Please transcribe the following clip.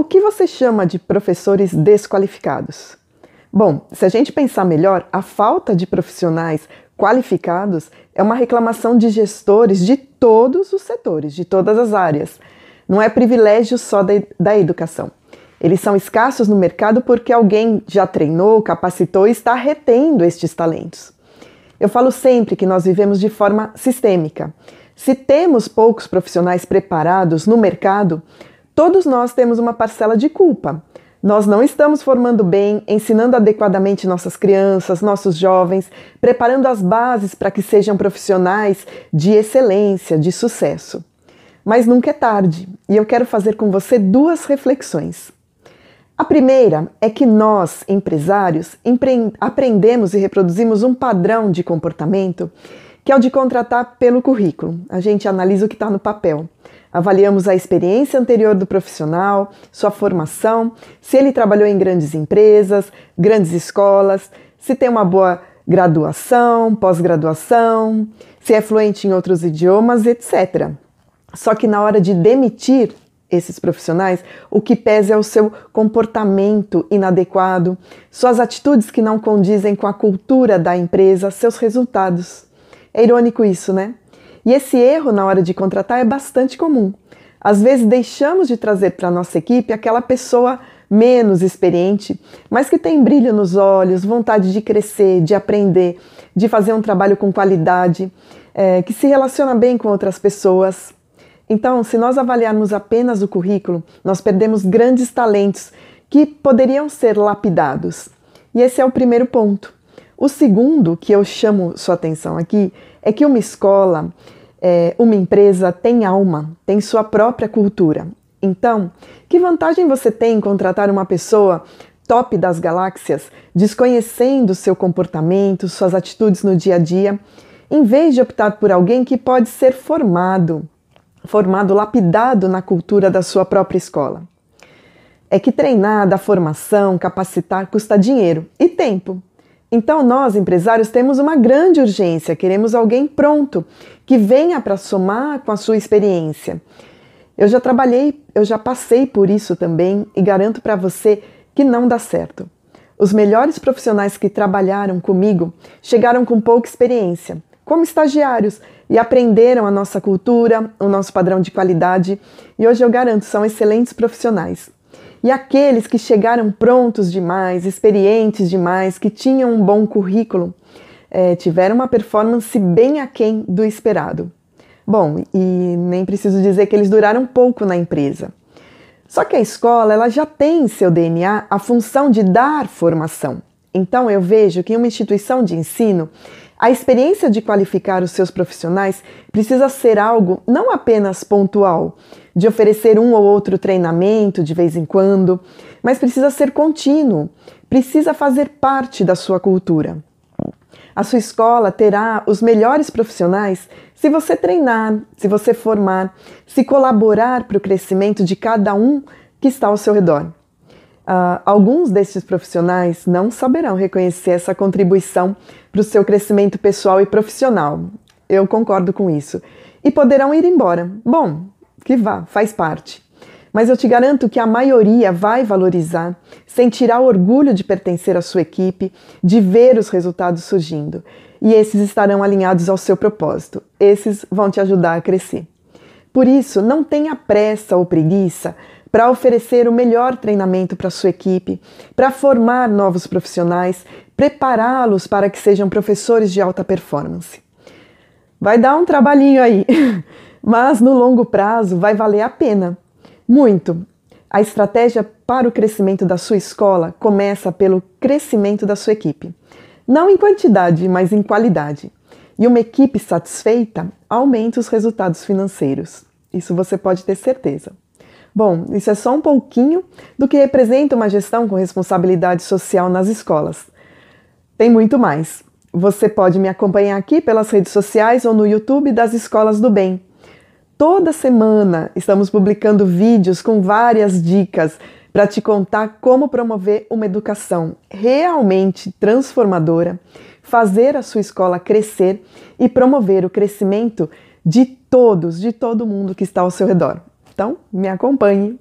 O que você chama de professores desqualificados? Bom, se a gente pensar melhor, a falta de profissionais qualificados é uma reclamação de gestores de todos os setores, de todas as áreas. Não é privilégio só da, da educação. Eles são escassos no mercado porque alguém já treinou, capacitou e está retendo estes talentos. Eu falo sempre que nós vivemos de forma sistêmica. Se temos poucos profissionais preparados no mercado, todos nós temos uma parcela de culpa. Nós não estamos formando bem, ensinando adequadamente nossas crianças, nossos jovens, preparando as bases para que sejam profissionais de excelência, de sucesso. Mas nunca é tarde e eu quero fazer com você duas reflexões. A primeira é que nós, empresários, aprendemos e reproduzimos um padrão de comportamento que é o de contratar pelo currículo. A gente analisa o que está no papel. Avaliamos a experiência anterior do profissional, sua formação, se ele trabalhou em grandes empresas, grandes escolas, se tem uma boa graduação, pós-graduação, se é fluente em outros idiomas, etc. Só que na hora de demitir esses profissionais, o que pesa é o seu comportamento inadequado, suas atitudes que não condizem com a cultura da empresa, seus resultados. É irônico isso, né? E esse erro na hora de contratar é bastante comum. Às vezes deixamos de trazer para a nossa equipe aquela pessoa menos experiente, mas que tem brilho nos olhos, vontade de crescer, de aprender, de fazer um trabalho com qualidade, é, que se relaciona bem com outras pessoas. Então, se nós avaliarmos apenas o currículo, nós perdemos grandes talentos que poderiam ser lapidados. E esse é o primeiro ponto. O segundo que eu chamo sua atenção aqui é que uma escola, é, uma empresa tem alma, tem sua própria cultura. Então, que vantagem você tem em contratar uma pessoa top das galáxias, desconhecendo seu comportamento, suas atitudes no dia a dia, em vez de optar por alguém que pode ser formado, formado, lapidado na cultura da sua própria escola? É que treinar, dar formação, capacitar custa dinheiro e tempo. Então, nós, empresários, temos uma grande urgência, queremos alguém pronto, que venha para somar com a sua experiência. Eu já trabalhei, eu já passei por isso também e garanto para você que não dá certo. Os melhores profissionais que trabalharam comigo chegaram com pouca experiência, como estagiários, e aprenderam a nossa cultura, o nosso padrão de qualidade, e hoje eu garanto, são excelentes profissionais. E aqueles que chegaram prontos demais, experientes demais, que tinham um bom currículo, é, tiveram uma performance bem aquém do esperado. Bom, e nem preciso dizer que eles duraram pouco na empresa. Só que a escola ela já tem em seu DNA a função de dar formação. Então eu vejo que uma instituição de ensino, a experiência de qualificar os seus profissionais precisa ser algo não apenas pontual, de oferecer um ou outro treinamento de vez em quando, mas precisa ser contínuo, precisa fazer parte da sua cultura. A sua escola terá os melhores profissionais se você treinar, se você formar, se colaborar para o crescimento de cada um que está ao seu redor. Uh, alguns desses profissionais não saberão reconhecer essa contribuição para o seu crescimento pessoal e profissional. Eu concordo com isso. E poderão ir embora. Bom, que vá, faz parte. Mas eu te garanto que a maioria vai valorizar, sentirá orgulho de pertencer à sua equipe, de ver os resultados surgindo. E esses estarão alinhados ao seu propósito. Esses vão te ajudar a crescer. Por isso, não tenha pressa ou preguiça para oferecer o melhor treinamento para sua equipe, para formar novos profissionais, prepará-los para que sejam professores de alta performance. Vai dar um trabalhinho aí. mas no longo prazo vai valer a pena. Muito. A estratégia para o crescimento da sua escola começa pelo crescimento da sua equipe. Não em quantidade, mas em qualidade. E uma equipe satisfeita aumenta os resultados financeiros. Isso você pode ter certeza. Bom, isso é só um pouquinho do que representa uma gestão com responsabilidade social nas escolas. Tem muito mais. Você pode me acompanhar aqui pelas redes sociais ou no YouTube das Escolas do Bem. Toda semana estamos publicando vídeos com várias dicas para te contar como promover uma educação realmente transformadora, fazer a sua escola crescer e promover o crescimento de todos, de todo mundo que está ao seu redor. Então, me acompanhe.